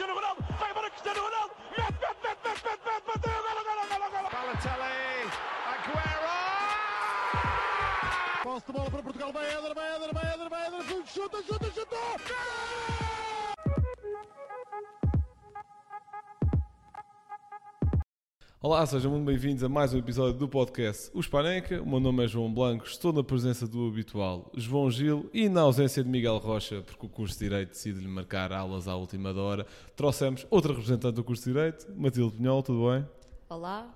Cristiano Ronaldo, vai embora Cristiano Ronaldo, mete, mete, mete, mete, mete, mete, bateu, golo, golo, golo, golo. Balotelli, Aguero! Posse de bola para Portugal, vai Éder, vai Éder, vai Éder, vai Éder, chuta, chuta, chuta! Olá, sejam muito bem-vindos a mais um episódio do podcast O Espaneca. O meu nome é João Blanco, estou na presença do habitual João Gil e na ausência de Miguel Rocha, porque o curso de Direito decide-lhe marcar aulas à última hora. Trouxemos outra representante do curso de Direito, Matilde Pinhol, tudo bem? Olá.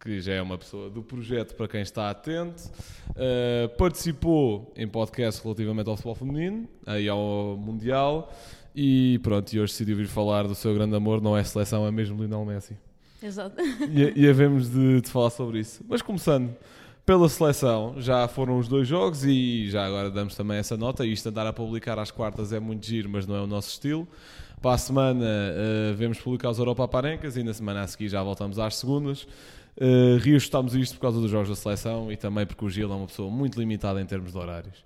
Que já é uma pessoa do projeto para quem está atento. Uh, participou em podcast relativamente ao futebol feminino, aí ao Mundial. E pronto, e hoje decidiu vir falar do seu grande amor, não é seleção, é mesmo Lionel Messi Exato. e, e havemos de, de, falar sobre isso. Mas começando pela seleção, já foram os dois jogos e já agora damos também essa nota. Isto andar a publicar às quartas é muito giro, mas não é o nosso estilo. Para a semana uh, vemos publicar os Europa Parencas e na semana a seguir já voltamos às segundas. Uh, reajustámos isto por causa dos jogos da seleção e também porque o Gil é uma pessoa muito limitada em termos de horários.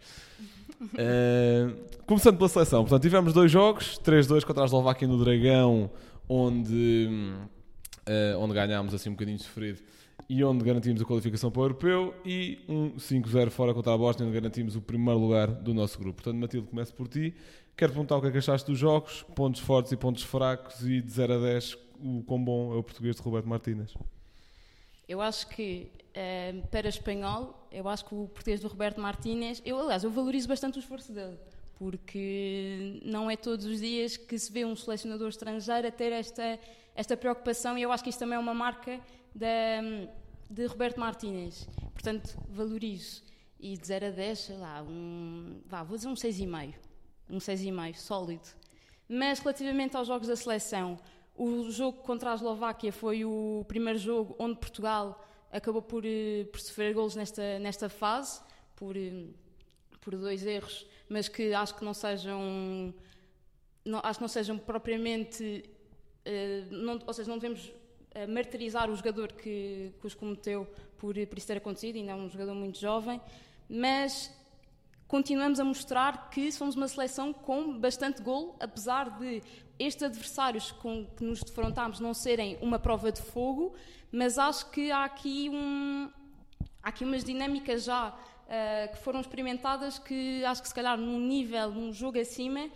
Uh, começando pela seleção, portanto, tivemos dois jogos: 3-2 contra a Eslováquia no Dragão, onde. Uh, onde ganhámos assim um bocadinho sofrido e onde garantimos a qualificação para o Europeu, e um 5-0 fora contra a Bósnia, onde garantimos o primeiro lugar do nosso grupo. Portanto, Matilde, começo por ti. Quero perguntar o que é que achaste dos jogos, pontos fortes e pontos fracos, e de 0 a 10, o quão bom é o português de Roberto Martínez. Eu acho que, eh, para espanhol, eu acho que o português do Roberto Martínez, eu, aliás, eu valorizo bastante o esforço dele, porque não é todos os dias que se vê um selecionador estrangeiro a ter esta esta preocupação e eu acho que isto também é uma marca de, Roberto Martínez. Portanto, valorizo. E de 0 a 10, sei lá, um, vá, vou dizer um 6,5. Um 6,5, sólido. Mas relativamente aos jogos da seleção, o jogo contra a Eslováquia foi o primeiro jogo onde Portugal acabou por, eh, por sofrer golos nesta, nesta fase, por, eh, por dois erros, mas que acho que não sejam, não, acho que não sejam propriamente eh, não, ou seja, não devemos uh, martirizar o jogador que, que os cometeu por, por isso ter acontecido, ainda é um jogador muito jovem, mas continuamos a mostrar que somos uma seleção com bastante gol, apesar de estes adversários com que nos defrontámos não serem uma prova de fogo, mas acho que há aqui, um, há aqui umas dinâmicas já uh, que foram experimentadas que acho que se calhar num nível, num jogo acima,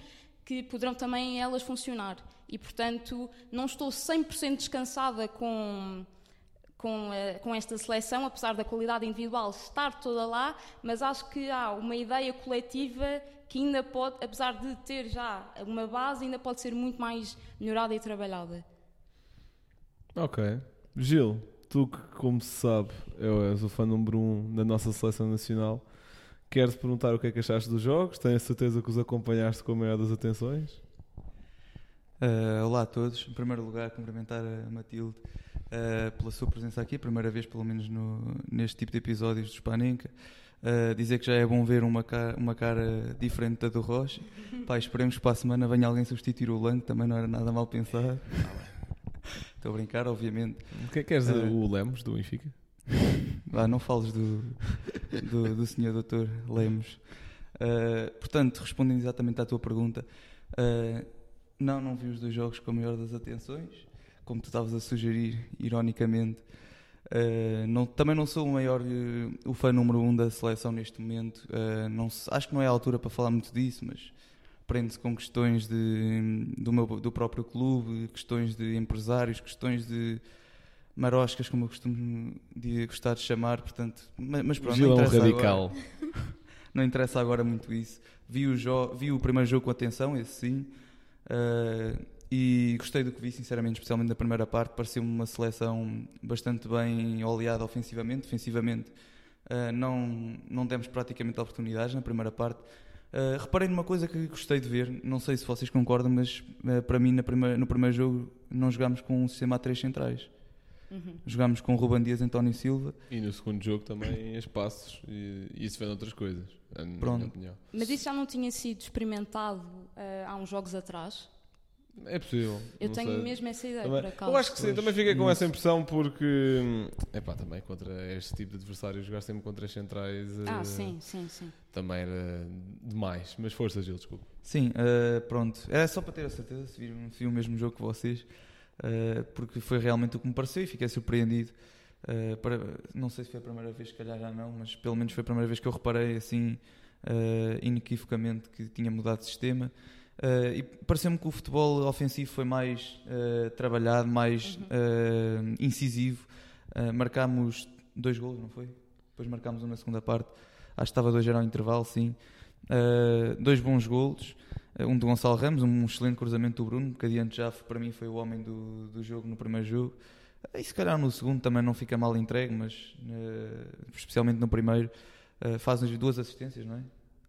que poderão também elas funcionar e, portanto, não estou 100% descansada com, com, uh, com esta seleção, apesar da qualidade individual estar toda lá, mas acho que há uma ideia coletiva que ainda pode, apesar de ter já uma base, ainda pode ser muito mais melhorada e trabalhada. Ok. Gil, tu que, como se sabe, és o fã número um da nossa seleção nacional, quero-te perguntar o que é que achaste dos jogos? Tenho a certeza que os acompanhaste com a maior das atenções? Uh, olá a todos. Em primeiro lugar, cumprimentar a Matilde uh, pela sua presença aqui, primeira vez, pelo menos, no, neste tipo de episódios do Spanenka. Uh, dizer que já é bom ver uma cara, uma cara diferente da do Rocha. Pá, esperemos que para a semana venha alguém substituir o Lang, também não era nada mal pensado. Estou a brincar, obviamente. O que é que queres uh, o Lemos do Benfica? Ah, não fales do, do, do senhor doutor Lemos. Uh, portanto, respondendo exatamente à tua pergunta, uh, não, não vi os dois jogos com a maior das atenções, como tu estavas a sugerir, ironicamente. Uh, não, também não sou o maior, o fã número um da seleção neste momento. Não, acho que não é a altura para falar muito disso, mas prende-se com questões de, do, meu, do próprio clube, questões de empresários, questões de maroscas, como eu costumo de, gostar de chamar. Portanto, mas, mas pronto, não interessa, radical. Agora, não interessa agora muito isso. Vi o, vi o primeiro jogo com atenção, esse sim. Uh, e gostei do que vi, sinceramente, especialmente na primeira parte. Pareceu-me uma seleção bastante bem oleada ofensivamente. Defensivamente, uh, não, não demos praticamente oportunidades na primeira parte. Uh, reparei numa coisa que gostei de ver, não sei se vocês concordam, mas uh, para mim, primeira, no primeiro jogo, não jogámos com um sistema a três centrais. Uhum. Jogámos com Ruban Dias e António Silva. E no segundo jogo também espaços e, e isso vendo outras coisas. Pronto. Mas isso já não tinha sido experimentado uh, há uns jogos atrás? É possível. Eu tenho sei. mesmo essa ideia, Também- por acaso. eu acho que sim, Pois, também fiquei com essa impressão porque, epá, também contra este tipo de adversários, jogar sempre contra as centrais Ah, eh, sim, sim, sim. também era demais. Mas força, Gil, desculpa. Sim, eh, pronto. Era só para ter a certeza se viram, viram o mesmo jogo que vocês, eh, porque foi realmente o que me pareceu e fiquei surpreendido. Para- não sei se foi a primeira vez, se calhar já não, mas pelo menos foi a primeira vez que eu reparei assim inequivocamente que tinha mudado de sistema. Eh, e pareceu-me que o futebol ofensivo foi mais eh, trabalhado, mais eh, incisivo. Eh, marcámos dois gols, não foi? Depois marcámos um na segunda parte. Acho que estava 2 ao intervalo, sim. Uh, dois bons golos, uh, um de Gonçalo Ramos, um excelente cruzamento do Bruno, que adiante já para mim foi o homem do, do jogo no primeiro jogo. Uh, E se calhar no segundo também não fica mal entregue, mas uh, especialmente no primeiro uh, faz as duas assistências, não é?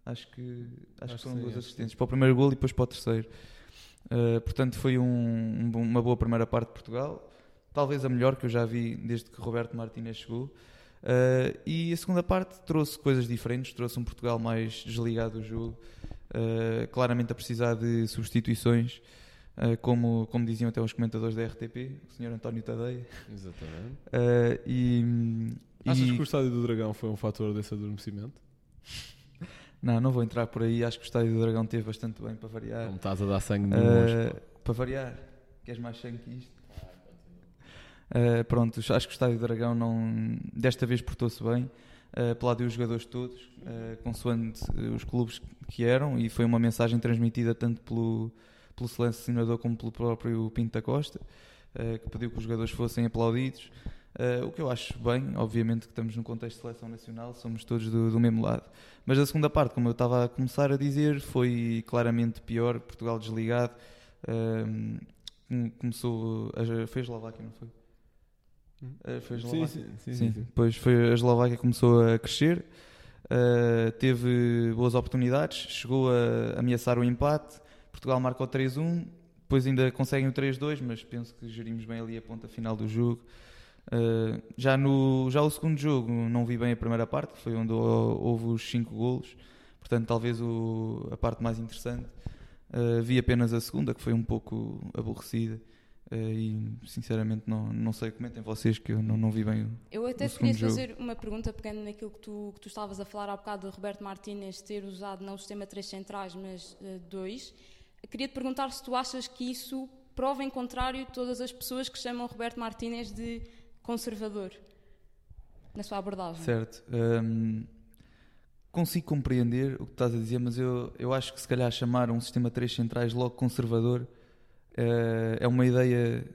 Acho que, acho Acho que foram duas acho que assistências, para o primeiro golo e depois para o terceiro. Uh, portanto, foi um- um uma boa primeira parte de Portugal, talvez a melhor que eu já vi desde que Roberto Martínez chegou. Uh, e a segunda parte trouxe coisas diferentes, trouxe um Portugal mais desligado do jogo, uh, claramente a precisar de substituições, uh, como, como diziam até os comentadores da RTP, o Sr. António Tadeia. Exatamente. Uh, e, Achas e- que o estádio do Dragão foi um fator desse adormecimento? Não, não vou entrar por aí, acho que o Estádio do Dragão teve bastante bem para variar. Como estás a dar sangue no Uh, monstro? para variar, queres mais sangue que isto? Uh, pronto, acho que o Estádio do Dragão não, desta vez portou-se bem, uh, pelo os jogadores todos, uh, consoante os clubes que eram, e foi uma mensagem transmitida tanto pelo, pelo selecionador como pelo próprio Pinto da Costa, uh, que pediu que os jogadores fossem aplaudidos. Uh, o que eu acho bem, obviamente que estamos num contexto de seleção nacional, somos todos do, do mesmo lado. Mas a segunda parte, como eu estava a começar a dizer, foi claramente pior. Portugal desligado. Com- começou. A, foi a Eslováquia, não foi? Uh, foi a Eslováquia. sim, sim, Sim, sim, depois foi a Eslováquia que começou a crescer, uh, teve boas oportunidades, chegou a ameaçar o empate. Portugal marcou 3-1, depois ainda conseguem o 3-2, mas penso que gerimos bem ali a ponta final do jogo. Uh, já, no, já o segundo jogo não vi bem a primeira parte, foi onde hou- houve os 5 golos, portanto, talvez o- a parte mais interessante. Uh, vi apenas a segunda, que foi um pouco aborrecida. uh, e sinceramente não, não sei, comentem vocês que eu não, não vi bem o, Eu até queria fazer uma pergunta pegando naquilo que tu, que tu estavas a falar há bocado de Roberto Martínez ter usado não o sistema 3 centrais, mas 2. Queria te perguntar se tu achas que isso prova em contrário todas as pessoas que chamam Roberto Martínez de conservador na sua abordagem. Certo. Hum, consigo compreender o que estás a dizer, mas eu, eu acho que se calhar chamar um sistema 3 centrais logo conservador eh, é uma ideia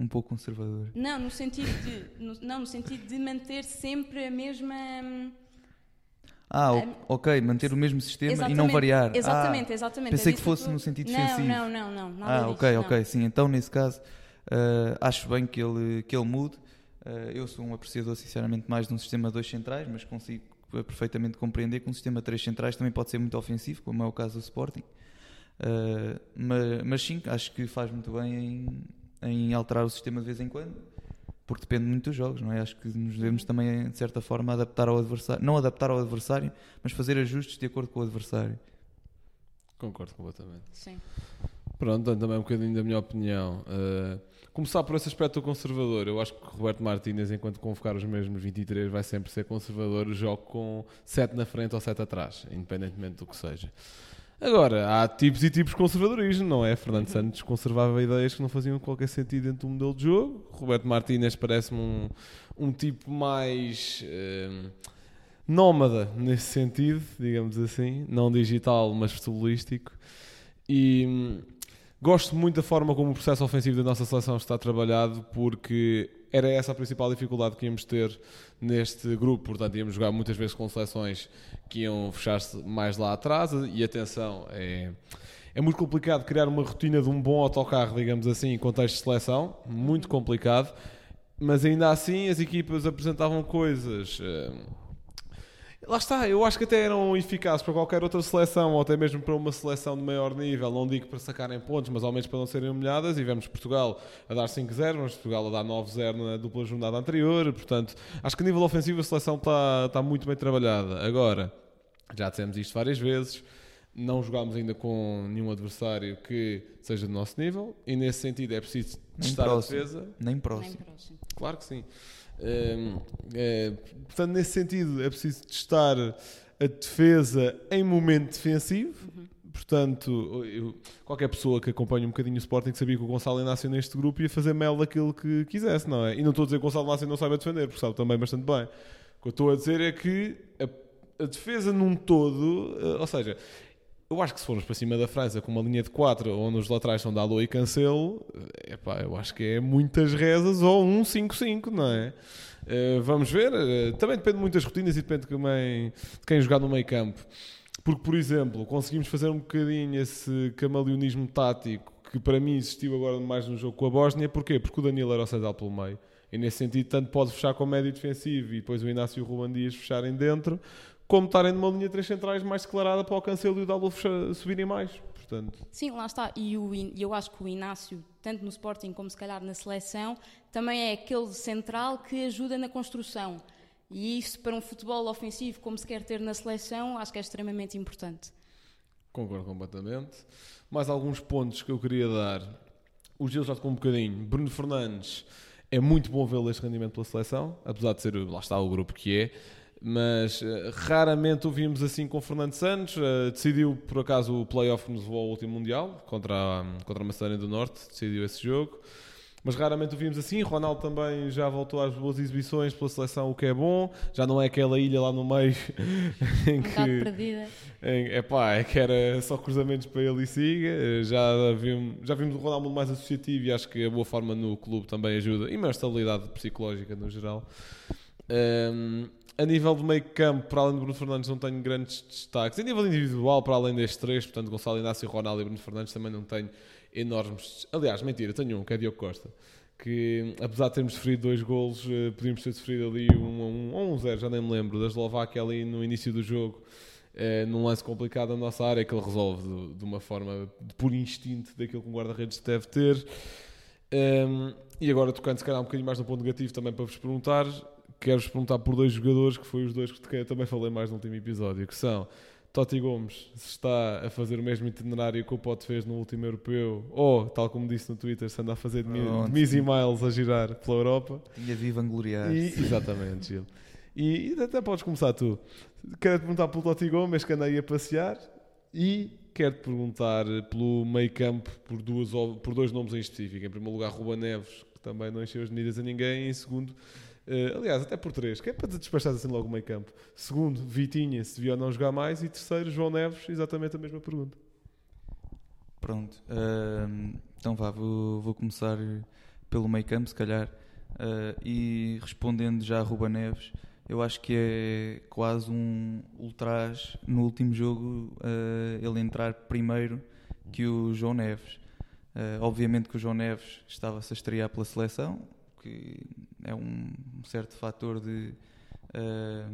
um pouco conservadora. Não, no sentido de, no, não, no sentido de manter sempre a mesma. hum, Ah, o- ok, manter o mesmo sistema e não variar. Exatamente, Ah, exatamente. pensei é que fosse eu tô- no sentido não, defensivo. Não, não, não, nada ah, disso, ok, não. ok, sim. Então, nesse caso, eh, acho bem que ele, que ele mude. Eh, eu sou um apreciador, sinceramente, mais de um sistema 2 centrais, mas consigo eh, perfeitamente compreender que um sistema 3 centrais também pode ser muito ofensivo, como é o caso do Sporting. Eh, mas, mas sim, acho que faz muito bem em, em alterar o sistema de vez em quando, porque depende muito dos jogos, não é? Acho que nos devemos também, de certa forma, adaptar ao adversário, não adaptar ao adversário, mas fazer ajustes de acordo com o adversário. Concordo completamente. Sim. Pronto, também um bocadinho da minha opinião. Uh, começar por esse aspecto do conservador. Eu acho que Roberto Martínez, enquanto convocar os mesmos 23, vai sempre ser conservador. Jogo com 7 na frente ou 7 atrás, independentemente do que seja. Agora, há tipos e tipos de conservadorismo, não é? Fernando Santos conservava ideias que não faziam qualquer sentido dentro do modelo de jogo. Roberto Martínez parece-me um, um tipo mais eh, nómada nesse sentido, digamos assim. Não digital, mas futebolístico. E hum, gosto muito da forma como o processo ofensivo da nossa seleção está trabalhado, porque era essa a principal dificuldade que íamos ter neste grupo. Portanto, íamos jogar muitas vezes com seleções que iam fechar-se mais lá atrás. E atenção, é, é muito complicado criar uma rotina de um bom autocarro, digamos assim, em contexto de seleção. Muito complicado. Mas ainda assim, as equipas apresentavam coisas. hum, Lá está, eu acho que até eram eficazes para qualquer outra seleção, ou até mesmo para uma seleção de maior nível. Não digo para sacarem pontos, mas ao menos para não serem humilhadas. E vemos Portugal a dar 5-0, vemos Portugal a dar 9-0 na dupla jornada anterior. Portanto, acho que a nível ofensivo a seleção está, está muito bem trabalhada. Agora, já dissemos isto várias vezes. Não jogámos ainda com nenhum adversário que seja do nosso nível e nesse sentido é preciso testar a defesa. Nem Nem próximo. Claro que sim. Hum, é, portanto, nesse sentido, é preciso testar a defesa em momento defensivo. Portanto, eu- qualquer pessoa que acompanhe um bocadinho o Sporting sabia que o Gonçalo Inácio neste grupo ia fazer mel daquilo que quisesse, não é? E não estou a dizer que o Gonçalo Inácio não saiba defender, porque sabe também bastante bem. O que eu estou a dizer é que a, a defesa num todo, eh, ou seja, eu acho que se formos para cima da França com uma linha de 4 onde os laterais são Dalot e Cancelo, epá, eu acho que é muitas rezas ou um 5-5, não é? Eh, vamos ver. eh, também depende de muitas rotinas e depende também de quem jogar no meio campo. Porque, por exemplo, conseguimos fazer um bocadinho esse camaleonismo tático que para mim existiu agora mais no jogo com a Bósnia. Porquê? Porque o Danilo era o central pelo meio. E nesse sentido, tanto pode fechar com o médio defensivo e depois o Inácio e o Ruban Dias fecharem dentro, como estarem numa linha de três centrais mais declarada para o Cancelo e o Dalot subirem mais. Portanto, Sim, lá está. E o eu acho que o Inácio, tanto no Sporting como se calhar na seleção, também é aquele central que ajuda na construção. E isso para um futebol ofensivo como se quer ter na seleção, acho que é extremamente importante. Concordo completamente. Mais alguns pontos que eu queria dar. O Gil já tocou um bocadinho. Bruno Fernandes é muito bom vê-lo este rendimento pela seleção, apesar de ser, lá está, o grupo que é. Mas eh, raramente o vimos assim com Fernando Santos. Eh, decidiu, por acaso, o playoff que nos levou ao último Mundial contra a, contra a Macedónia do Norte. Decidiu esse jogo. Mas raramente o vimos assim. Ronaldo também já voltou às boas exibições pela seleção, o que é bom. Já não é aquela ilha lá no meio em Um que. perdida. Em, epá, é que era só cruzamentos para ele e siga. Já vimos, já vimos o Ronaldo mais associativo e acho que a boa forma no clube também ajuda. E maior estabilidade psicológica no geral. Ehm, a nível do meio campo, para além de Bruno Fernandes, não tenho grandes destaques. A nível individual, para além destes três, portanto, Gonçalo Inácio, Ronaldo e Bruno Fernandes, também não tenho enormes. Aliás, mentira, tenho um, que é Diogo Costa. Que apesar de termos sofrido dois golos, eh, podíamos ter sofrido ali um a um, ou um zero, já nem me lembro, da Eslováquia ali no início do jogo, eh, num lance complicado na nossa área, que ele resolve de, de uma forma puro instinto daquilo que um guarda-redes deve ter. Um, e agora, tocando se calhar um bocadinho mais no ponto negativo, também para vos perguntar, quero-vos perguntar por dois jogadores, que foi os dois que eu também falei mais no último episódio, que são Totti Gomes, se está a fazer o mesmo itinerário que o Pote fez no último europeu, ou, tal como disse no Twitter, se anda a fazer de, Pronto. de Mizzy Miles a girar pela Europa. Tinha viva vangloriar. E, exatamente, Gil. E, e até podes começar tu. Quero-te perguntar pelo Totti Gomes, que anda aí a passear, e quero-te perguntar pelo meio campo por, duas, por dois nomes em específico. Em primeiro lugar, Ruba Neves, que também não encheu as medidas a ninguém. E em segundo, eh, aliás, até por três, que é para te assim logo o meio campo. Segundo, Vitinha, se devia ou não jogar mais. E terceiro, João Neves, exatamente a mesma pergunta. Pronto. ahm, então vá, vou, vou começar pelo meio campo, se calhar. Ah, e respondendo já a Ruba Neves, eu acho que é quase um ultraje no último jogo ah, ele entrar primeiro que o João Neves. Obviamente que o João Neves estava-se a estrear pela seleção, que é um certo fator de, ah,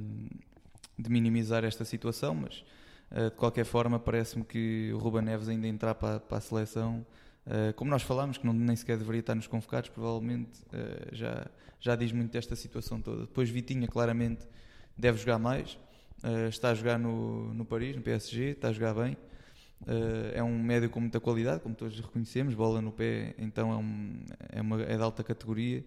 de minimizar esta situação, mas Uh, de qualquer forma, parece-me que o Ruben Neves ainda entrar para, para a seleção, uh, como nós falámos, que não, nem sequer deveria estar nos convocados, provavelmente uh, já, já diz muito desta situação toda. Depois, Vitinha, claramente, deve jogar mais. Está a jogar no, no Paris, no PSG, está a jogar bem. Uh, é um médio com muita qualidade, como todos reconhecemos, bola no pé, então é, um, é, uma, é de alta categoria.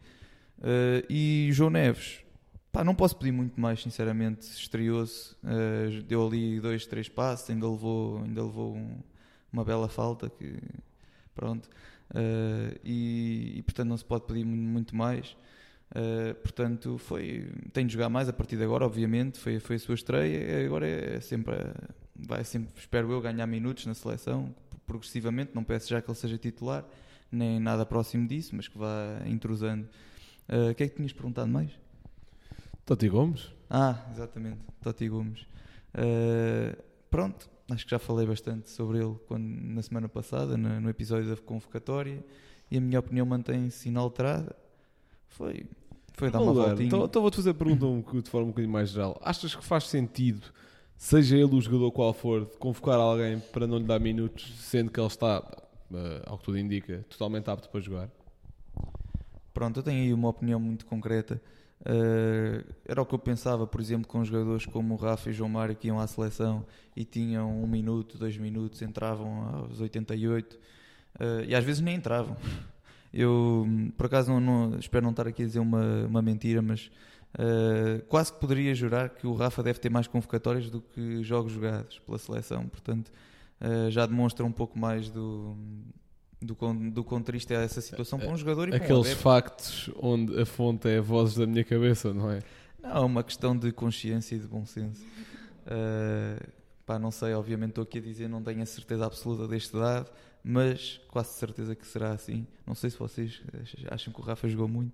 Uh, e João Neves, Pá, não posso pedir muito mais, sinceramente. Estreou-se, uh, deu ali dois, três passos, ainda levou, ainda levou um, uma bela falta. Que, pronto. E, e, portanto não se pode pedir muito, mais. Uh, portanto, foi, tem de jogar mais a partir de agora, obviamente. Foi, foi a sua estreia. Agora é sempre, vai sempre, espero eu, ganhar minutos na seleção, progressivamente. Não peço já que ele seja titular, nem nada próximo disso, mas que vá intrusando. O que é que tinhas perguntado mais? Totti Gomes? Ah, exatamente, Totti Gomes. Uh, pronto, acho que já falei bastante sobre ele quando, na semana passada, no, no, episódio da convocatória, e a minha opinião mantém-se inalterada. Foi, foi dar uma voltinha. Então, então vou-te fazer a pergunta de forma um bocadinho mais geral. Achas que faz sentido, seja ele o jogador qual for, de convocar alguém para não lhe dar minutos, sendo que ele está, uh, ao que tudo indica, totalmente apto para jogar? Pronto, eu tenho aí uma opinião muito concreta. Uh, era o que eu pensava, por exemplo, com jogadores como o Rafa e João Mário que iam à seleção e tinham um minuto, dois minutos, entravam aos 88 uh, e às vezes nem entravam. Eu, por acaso, não, não- espero não estar aqui a dizer uma, uma mentira, mas uh, quase que poderia jurar que o Rafa deve ter mais convocatórias do que jogos jogados pela seleção. Portanto, uh, já demonstra um pouco mais do, do, do quão triste é essa situação para um jogador e para um Aqueles adepto. factos onde a fonte é vozes da minha cabeça, não é? Não, é uma questão de consciência e de bom senso. Uh, pá, não sei, obviamente estou aqui a dizer, não tenho a certeza absoluta deste dado, mas quase certeza que será assim. Não sei se vocês acham que o Rafa jogou muito.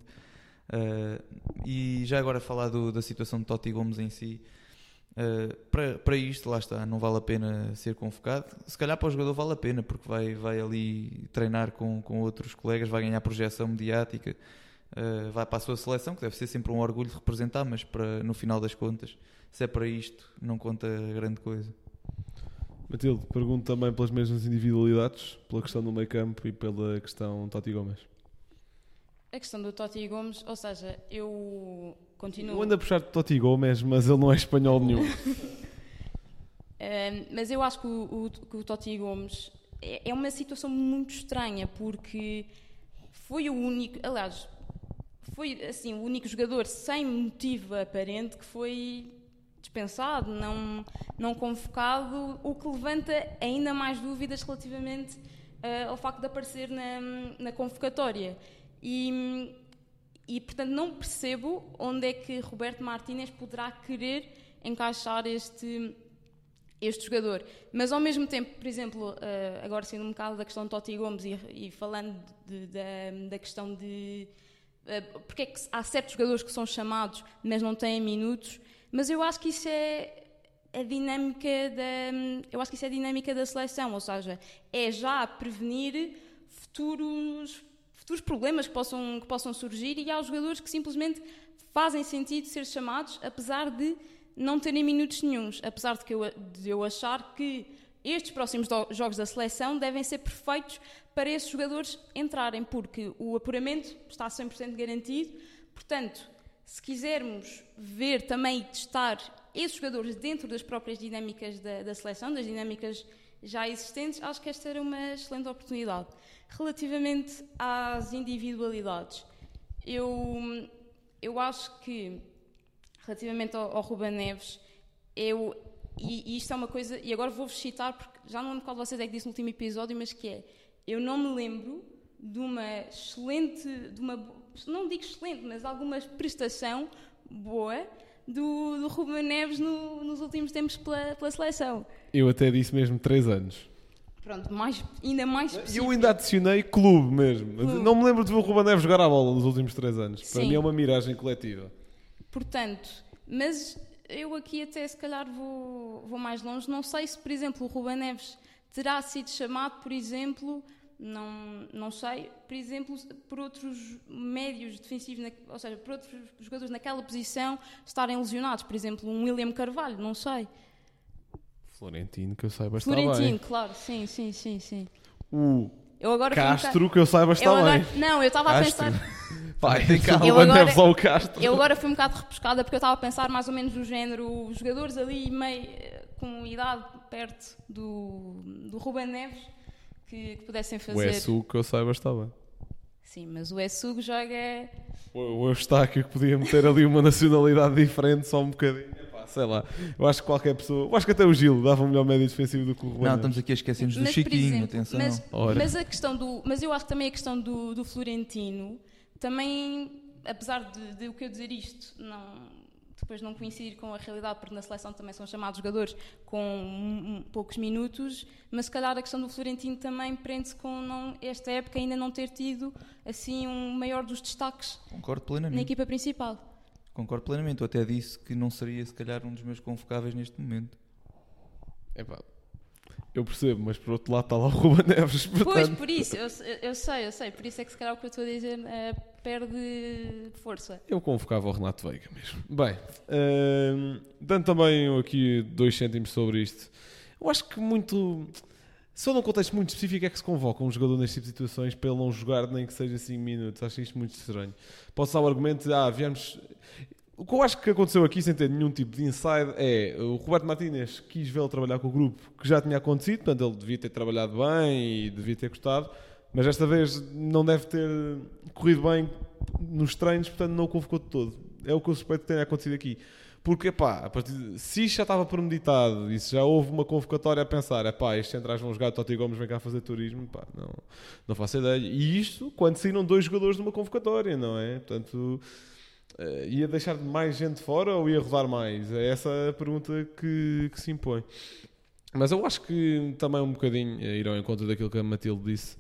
Uh, e já agora falar do- da situação de Totti Gomes em si. uh, para, para isto, lá está, não vale a pena ser convocado. Se calhar para o jogador vale a pena, porque vai, vai ali treinar com, com outros colegas, vai ganhar projeção mediática. Uh, vai para a sua seleção, que deve ser sempre um orgulho de representar, mas para, no final das contas, se é para isto, não conta grande coisa. Matilde, pergunto também pelas mesmas individualidades, pela questão do meio campo e pela questão Totti Gomes. A questão do Totti Gomes, ou seja, eu continuo. Eu ando a puxar de Totti Gomes, mas ele não é espanhol nenhum. Um, mas eu acho que o, o, que o Totti Gomes é, é uma situação muito estranha porque foi o único, aliás, foi assim o único jogador sem motivo aparente que foi dispensado, não, não convocado, o que levanta ainda mais dúvidas relativamente uh, ao facto de aparecer na, na convocatória. E, e, portanto, não percebo onde é que Roberto Martínez poderá querer encaixar este, este jogador. Mas, ao mesmo tempo, por exemplo, uh, agora sendo um bocado da questão de Totti Gomes e, e falando de, da, da questão de uh, porque é que há certos jogadores que são chamados, mas não têm minutos, mas eu acho que isso é a dinâmica da eu acho que isso é a dinâmica da seleção, ou seja, é já prevenir futuros futuros problemas que possam que possam surgir e há os jogadores que simplesmente fazem sentido ser chamados, apesar de não terem minutos nenhums, apesar de, que eu, de eu achar que estes próximos jogos da seleção devem ser perfeitos para esses jogadores entrarem, porque o apuramento está 100% garantido. Portanto, se quisermos ver também e testar esses jogadores dentro das próprias dinâmicas da, da seleção, das dinâmicas já existentes, acho que esta era uma excelente oportunidade. Relativamente às individualidades, eu, eu acho que, relativamente ao, ao Ruben Neves, eu, e, e, isto é uma coisa, e agora vou-vos citar, porque já não lembro qual de vocês é que disse no último episódio, mas que é, eu não me lembro de uma excelente, de uma, não digo excelente, mas alguma prestação boa do, do Ruben Neves no, nos últimos tempos pela, pela seleção. Eu até disse mesmo 3 anos. Pronto, mais, ainda mais E específico. eu ainda adicionei clube mesmo. Clube. Não me lembro de ver o Ruben Neves jogar a bola nos últimos 3 anos. Para Sim. mim é uma miragem coletiva. Portanto, mas eu aqui até se calhar vou, vou mais longe. Não sei se, por exemplo, o Ruben Neves terá sido chamado, por exemplo, não, não sei, por exemplo, por outros médios defensivos, na- ou seja, por outros jogadores naquela posição estarem lesionados. Por exemplo, um William Carvalho, não sei. Florentino, que eu saiba, está Florentino, bem. claro, sim, sim, sim, sim. O Eu agora um Castro, que eu saiba, está eu agora, bem. Não, eu estava a pensar. Pai, Tem calma. Eu agora- Neves ao Castro. Eu agora fui um bocado repescada porque eu estava a pensar mais ou menos do género, os jogadores ali meio eh, com idade perto do, do Ruben Neves que, que pudessem O fazer. Essu, que eu saiba, está bem. Sim, mas o Essugo joga. O, o Eustáquio que podia meter ali uma nacionalidade diferente, só um bocadinho. Sei lá. Eu acho que qualquer pessoa. Eu acho que até o Gil dava um melhor médio defensivo do que o Ruben Não, estamos aqui a esquecer-nos do Chiquinho, exemplo, atenção. Mas, mas a questão do. Mas eu acho que também a questão do, do Florentino também, apesar de, de o que eu dizer isto, não, depois não coincidir com a realidade, porque na seleção também são chamados jogadores com poucos minutos, mas se calhar a questão do Florentino também prende-se com não, esta época ainda não ter tido assim um maior dos destaques Concordo na plenamente. equipa principal. Concordo plenamente. Eu até disse que não seria, se calhar, um dos meus convocáveis neste momento. Epá, eu percebo, mas por outro lado está lá o Ruben Neves. Pois, Portanto, por isso, eu, eu sei, eu sei, por isso é que se calhar o que eu estou a dizer eh, perde força. eu convocava o Renato Veiga mesmo. Bem, hum, dando também aqui dois cêntimos sobre isto. Eu acho que muito. Só num contexto muito específico é que se convoca um jogador neste tipo de situações para ele não jogar nem que seja 5 minutos. Acho isto muito estranho. Posso dar o argumento de, ah, viemos. O que eu acho que aconteceu aqui, sem ter nenhum tipo de inside, é o Roberto Martínez quis vê-lo trabalhar com o grupo que já tinha acontecido, portanto ele devia ter trabalhado bem e devia ter gostado, mas esta vez não deve ter corrido bem nos treinos, portanto não o convocou de todo. É o que eu suspeito que tenha acontecido aqui. Porque, pá, a partir de, se isto já estava premeditado e se já houve uma convocatória a pensar, é pá, estes centrais vão jogar, Totti Gomes vem cá fazer turismo, pá, não, não faço ideia. E isto quando saíram dois jogadores de uma convocatória, não é? Portanto, eh, ia deixar mais gente fora ou ia rodar mais? É essa a pergunta que, que se impõe. Mas eu acho que também um bocadinho, eh, ir ao encontro daquilo que a Matilde disse,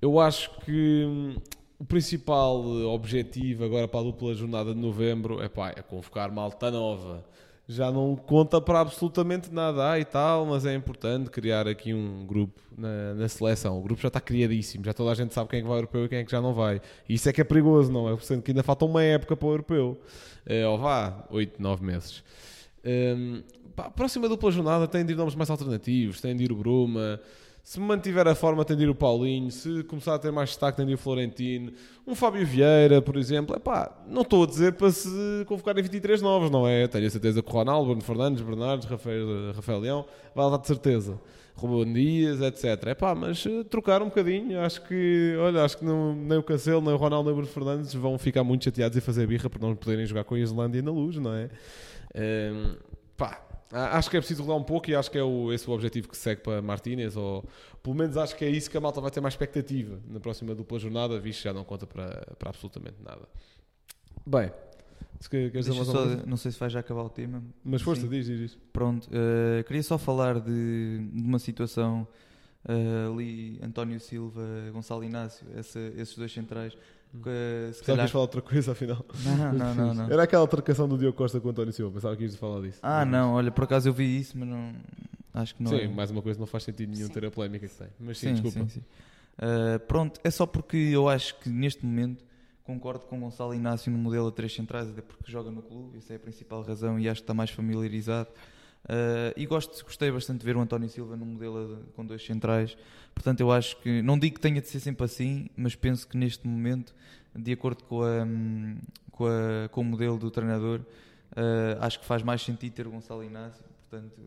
eu acho que hum, o principal eh, objetivo agora para a dupla jornada de novembro é, pá, é convocar malta nova. Já não conta para absolutamente nada ah, e tal, mas é importante criar aqui um grupo na, na seleção. O grupo já está criadíssimo, já toda a gente sabe quem é que vai ao europeu e quem é que já não vai. E isso é que é perigoso, não é? Sendo que ainda falta uma época para o europeu. É, ou vá, 8, 9 meses. Hum, pá, a próxima dupla jornada tem de ir nomes mais alternativos, tem de ir o Bruma. Se mantiver a forma, tem de ir o Paulinho. Se começar a ter mais destaque, tem de ir o Florentino. Um Fábio Vieira, por exemplo. Epá, não estou a dizer para se convocarem 23 novos, não é? Tenho a certeza que o Ronaldo, Bruno Fernandes, Bernardes, Rafael, Rafael Leão, vai lá de certeza. Ruben Dias, etc. Epá, mas uh, trocar um bocadinho. Acho que, olha, acho que não, nem o Cancelo, nem o Ronaldo, nem o Bruno Fernandes vão ficar muito chateados e fazer birra por não poderem jogar com a Islândia na luz, não é? Um, pá, a- Acho que é preciso rodar um pouco e acho que é o, esse o objetivo que se segue para Martínez, ou pelo menos acho que é isso que a malta vai ter mais expectativa na próxima dupla jornada, visto que já não conta para, para absolutamente nada. Bem, se que- queres dizer mais só- não sei se vai já acabar o tema. Mas força, Sim. diz, diz. Pronto, eh, queria só falar de, de uma situação eh, ali, António Silva, Gonçalo Inácio, essa- esses dois centrais. Que, se Pensava calhar... falar outra coisa, afinal. Não, não, não, não. Era aquela altercação do Diogo Costa com o António Silva, pensava que ias falar disso. Ah, não, olha, por acaso eu vi isso, mas não. Acho que não sim, é. mais uma coisa não faz sentido nenhum Sim. ter a polémica que tem. Mas sim, Sim, desculpa. sim, sim. Uh, pronto, é só porque eu acho que neste momento concordo com Gonçalo Inácio no modelo a três centrais, até porque joga no clube, essa é a principal razão e acho que está mais familiarizado. Uh, e gosto, gostei bastante de ver o António Silva no modelo a- com dois centrais. Portanto, eu acho que, não digo que tenha de ser sempre assim, mas penso que neste momento, de acordo com, a, hum, com, a- com o modelo do treinador, uh, acho que faz mais sentido ter o Gonçalo Inácio, portanto,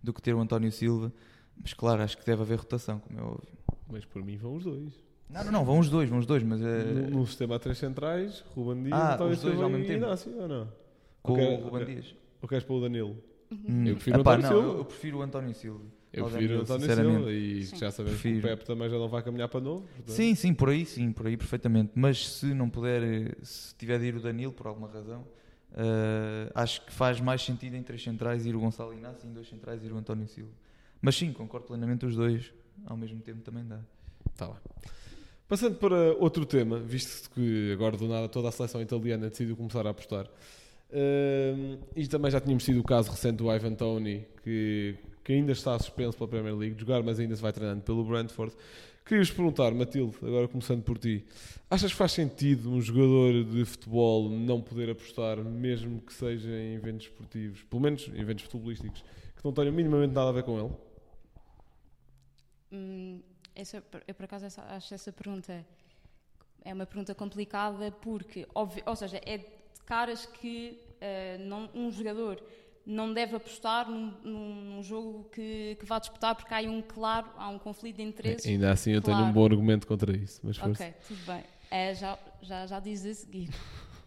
do que ter o António Silva. Mas claro, acho que deve haver rotação, como é óbvio. Mas por mim vão os dois. Não, não, não, vão os dois, vão os dois, mas No, no sistema a três centrais, Ruben Dias, Ah, António Silva e. Inácio, ou não? com Ok, o Ruben ok. Dias. Ou queres para o Danilo? Hum. Eu prefiro o Epá, António não, Silva. Eu, eu prefiro o António Silva. Eu ao prefiro o António. Silva e Sim. já sabemos que Prefiro. o Pepe também já não vai caminhar para novo. portanto- Sim, sim, por aí, sim, por aí perfeitamente. Mas se não puder, eh, se tiver de ir o Danilo por alguma razão, eh, acho que faz mais sentido em três centrais ir o Gonçalo Inácio e em dois centrais ir o António Silva. Mas sim, concordo plenamente os dois ao mesmo tempo também dá. Tá lá. Passando para outro tema, visto que agora do nada toda a seleção italiana decidiu começar a apostar. Hum, e também já tínhamos tido o caso recente do Ivan Tony, que, que ainda está suspenso pela Premier League de jogar, mas ainda se vai treinando pelo Brentford. Queria-vos perguntar, Matilde, agora começando por ti, achas que faz sentido um jogador de futebol não poder apostar, mesmo que seja em eventos esportivos, pelo menos em eventos futebolísticos, que não tenham minimamente nada a ver com ele? Hum, essa, eu, por acaso, essa- acho essa pergunta é uma pergunta complicada porque, óbvio, ou seja, é caras que eh, não- um jogador não deve apostar num, num- jogo que, que vá disputar porque há um claro, há um conflito de interesses. Ainda assim eu tenho um bom argumento contra isso, mas força. Ok, tudo bem. Eh, já, já, já diz a seguir.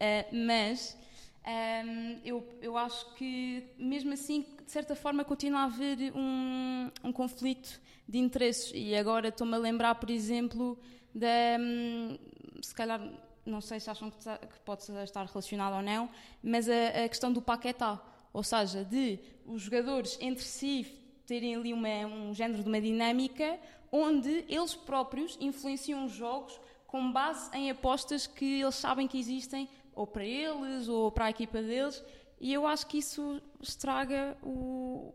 Eh, mas ehm, eu, eu acho que, mesmo assim, de certa forma, continua a haver um, um conflito de interesses. E agora estou-me a lembrar, por exemplo, da. hum, se calhar, não sei se acham que, pode estar relacionado ou não, mas a, a questão do Paquetá. Ou seja, de os jogadores entre si terem ali uma, um género de uma dinâmica onde eles próprios influenciam os jogos com base em apostas que eles sabem que existem, ou para eles, ou para a equipa deles, e eu acho que isso estraga o,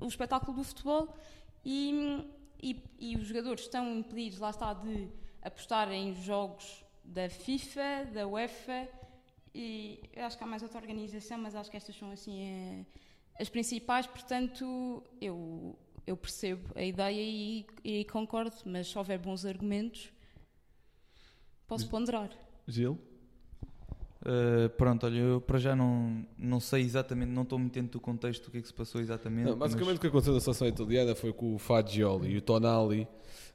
o espetáculo do futebol e, e, e os jogadores estão impedidos, lá está, de apostar em jogos da FIFA, da UEFA e eu acho que há mais outra organização, mas acho que estas são assim eh, as principais, portanto eu eu percebo a ideia e, e concordo, mas se houver bons argumentos, posso ponderar. Gil? Uh, pronto, olha, eu para já não, não sei exatamente, não estou muito dentro do contexto do que é que se passou exatamente. Não, basicamente o que aconteceu na seleção italiana foi com o Fagioli e o Tonali.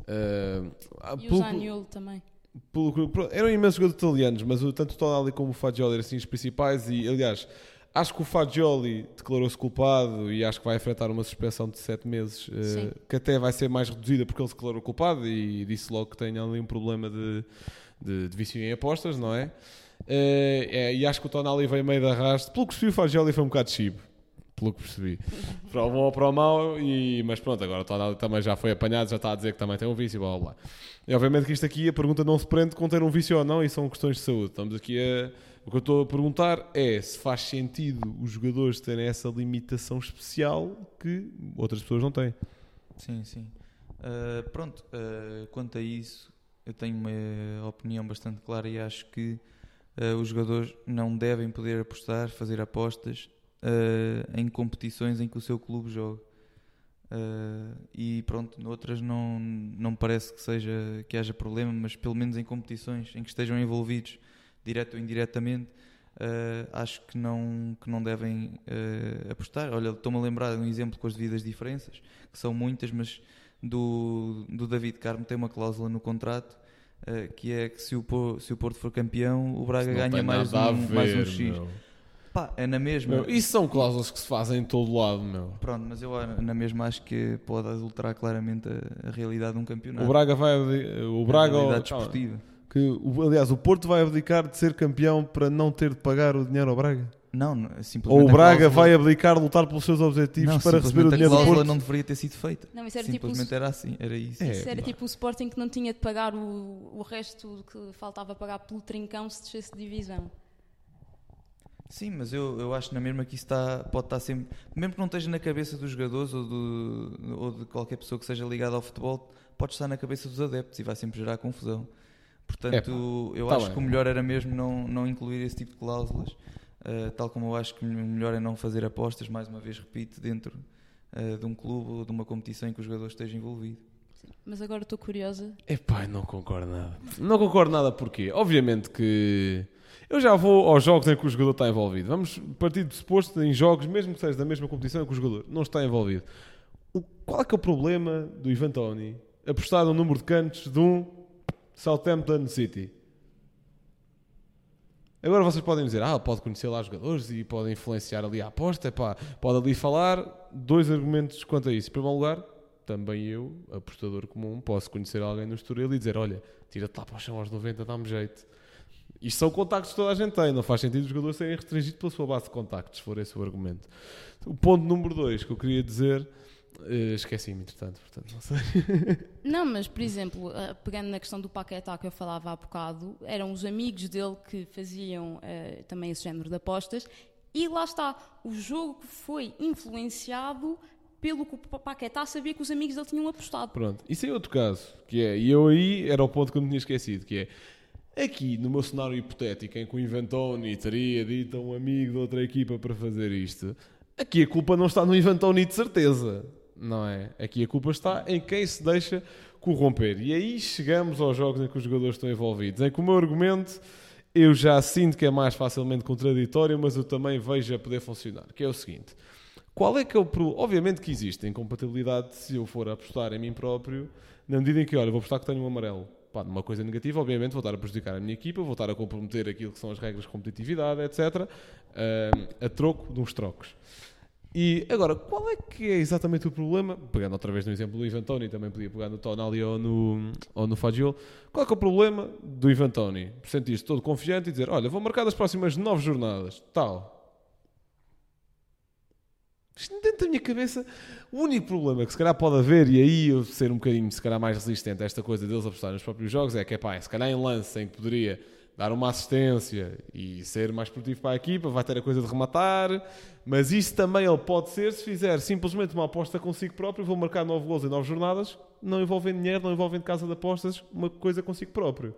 ah, E o pelo- Zaniolo também. Pelo imensos jogadores italianos, mas o- tanto o Tonali como o Fagioli eram assim os principais. E aliás, acho que o Fagioli declarou-se culpado e acho que vai enfrentar uma suspensão de 7 meses, Sim. que até vai ser mais reduzida porque ele se declarou culpado e disse logo que tem ali um problema de, de, de vício em apostas, não é? Eh, é, e acho que o Tonali veio meio de arrasto. Pelo que percebi, o Fagioli foi um bocado chibo. Pelo que percebi. para o bom ou para o mau, e, mas pronto, agora Tonali também já foi apanhado, já está a dizer que também tem um vício, blá blá. E obviamente que isto aqui, a pergunta não se prende com ter um vício ou não, e são questões de saúde. Estamos aqui a. O que eu estou a perguntar é se faz sentido os jogadores terem essa limitação especial que outras pessoas não têm. Sim, sim. Uh, pronto, uh, quanto a isso, eu tenho uma opinião bastante clara e acho que uh, os jogadores não devem poder apostar, fazer apostas uh, em competições em que o seu clube joga. Uh, e pronto, noutras não, não parece que, seja, que haja problema, mas pelo menos em competições em que estejam envolvidos, direto ou indiretamente, uh, acho que não, que não devem uh, apostar. Olha, estou-me a lembrar de um exemplo com as devidas diferenças, que são muitas, mas do, do David Carmo tem uma cláusula no contrato que é que se o, se o Porto for campeão, o Braga ganha mais um, mais um X. meu. Pá, é na mesma. Meu, isso são cláusulas que se fazem em todo lado, meu. Pronto, mas eu ah, na mesma acho que pode adulterar claramente a, a realidade de um campeonato. O Braga vai. abdi- O a Braga. realidade calma. desportiva. que, aliás, o Porto vai abdicar de ser campeão para não ter de pagar o dinheiro ao Braga. Não, Ou o a Braga cláusula- vai abdicar de lutar pelos seus objetivos não, para receber o dinheiro a do cláusula Porto. não deveria ter sido feita. Não, isso era tipo, o, Simplesmente era assim, era isso. É. isso era pá. tipo o Sporting que não tinha de pagar o, o resto que faltava pagar pelo trincão se descesse de divisão. Sim, mas eu, eu acho na mesma que isso está, pode estar sempre. Mesmo que não esteja na cabeça dos jogadores ou, do, ou de qualquer pessoa que seja ligada ao futebol, pode estar na cabeça dos adeptos e vai sempre gerar confusão. Portanto, eu tá acho bem. que o melhor era mesmo não, não incluir esse tipo de cláusulas. uh, tal como eu acho que o melhor é não fazer apostas, mais uma vez repito, dentro uh, de um clube ou de uma competição em que o jogador esteja envolvido. Mas agora estou curiosa. Epá, não concordo nada. Não concordo nada porquê? Obviamente que eu já vou aos jogos em que o jogador está envolvido. Vamos partir do suposto em jogos, mesmo que seja da mesma competição, em que o jogador não está envolvido. O- qual é que é o problema do Ivan Toni apostar no número de cantos de um Southampton City? Agora vocês podem dizer, ah, pode conhecer lá jogadores e pode influenciar ali a aposta, epá, pode ali falar. Dois argumentos quanto a isso. Em primeiro lugar, também eu, apostador comum, posso conhecer alguém no Estoril e dizer, olha, tira-te lá para o chão aos 90, dá-me jeito. Isto são contactos que toda a gente tem, não faz sentido os jogadores serem restringidos pela sua base de contactos, se for esse o argumento. O ponto número dois que eu queria dizer, eh, esqueci-me entretanto, portanto não sei. Não, mas por exemplo, ah, pegando na questão do Paquetá que eu falava há bocado, eram os amigos dele que faziam ah, também esse género de apostas e lá está, o jogo foi influenciado pelo que o Paquetá sabia que os amigos dele tinham apostado. Pronto, isso é outro caso, que é, e eu aí era o ponto que eu me tinha esquecido, que é, aqui no meu cenário hipotético em que o Inventoni teria dito a um amigo de outra equipa para fazer isto, aqui a culpa não está no Inventoni de certeza, não é? Aqui a culpa está em quem se deixa corromper. E aí chegamos aos jogos em que os jogadores estão envolvidos, em que o meu argumento eu já sinto que é mais facilmente contraditório, mas eu também vejo a poder funcionar, que é o seguinte... Qual é que é o problema? Obviamente que existe incompatibilidade se eu for apostar em mim próprio, na medida em que, olha, vou apostar que tenho um amarelo. Pá, numa coisa negativa, obviamente, vou estar a prejudicar a minha equipa, vou estar a comprometer aquilo que são as regras de competitividade, etc., ahm, a troco de uns trocos. E agora, qual é que é exatamente o problema? Pegando outra vez no exemplo do Ivan Toni, também podia pegar no Tonali ou no, ou no Fagiolo. Qual é que é o problema do Ivan Toni? Sentir-se todo confiante e dizer: Olha, vou marcar das próximas nove jornadas, tal. Dentro da minha cabeça, o único problema que se calhar pode haver, e aí eu ser um bocadinho se calhar mais resistente a esta coisa deles apostarem nos próprios jogos, é que é pá, se calhar em lance em que poderia dar uma assistência e ser mais produtivo para a equipa, vai ter a coisa de rematar, mas isso também ele pode ser se fizer simplesmente uma aposta consigo próprio, vou marcar 9 gols em 9 jornadas, não envolvendo dinheiro, não envolvendo casa de apostas, uma coisa consigo próprio.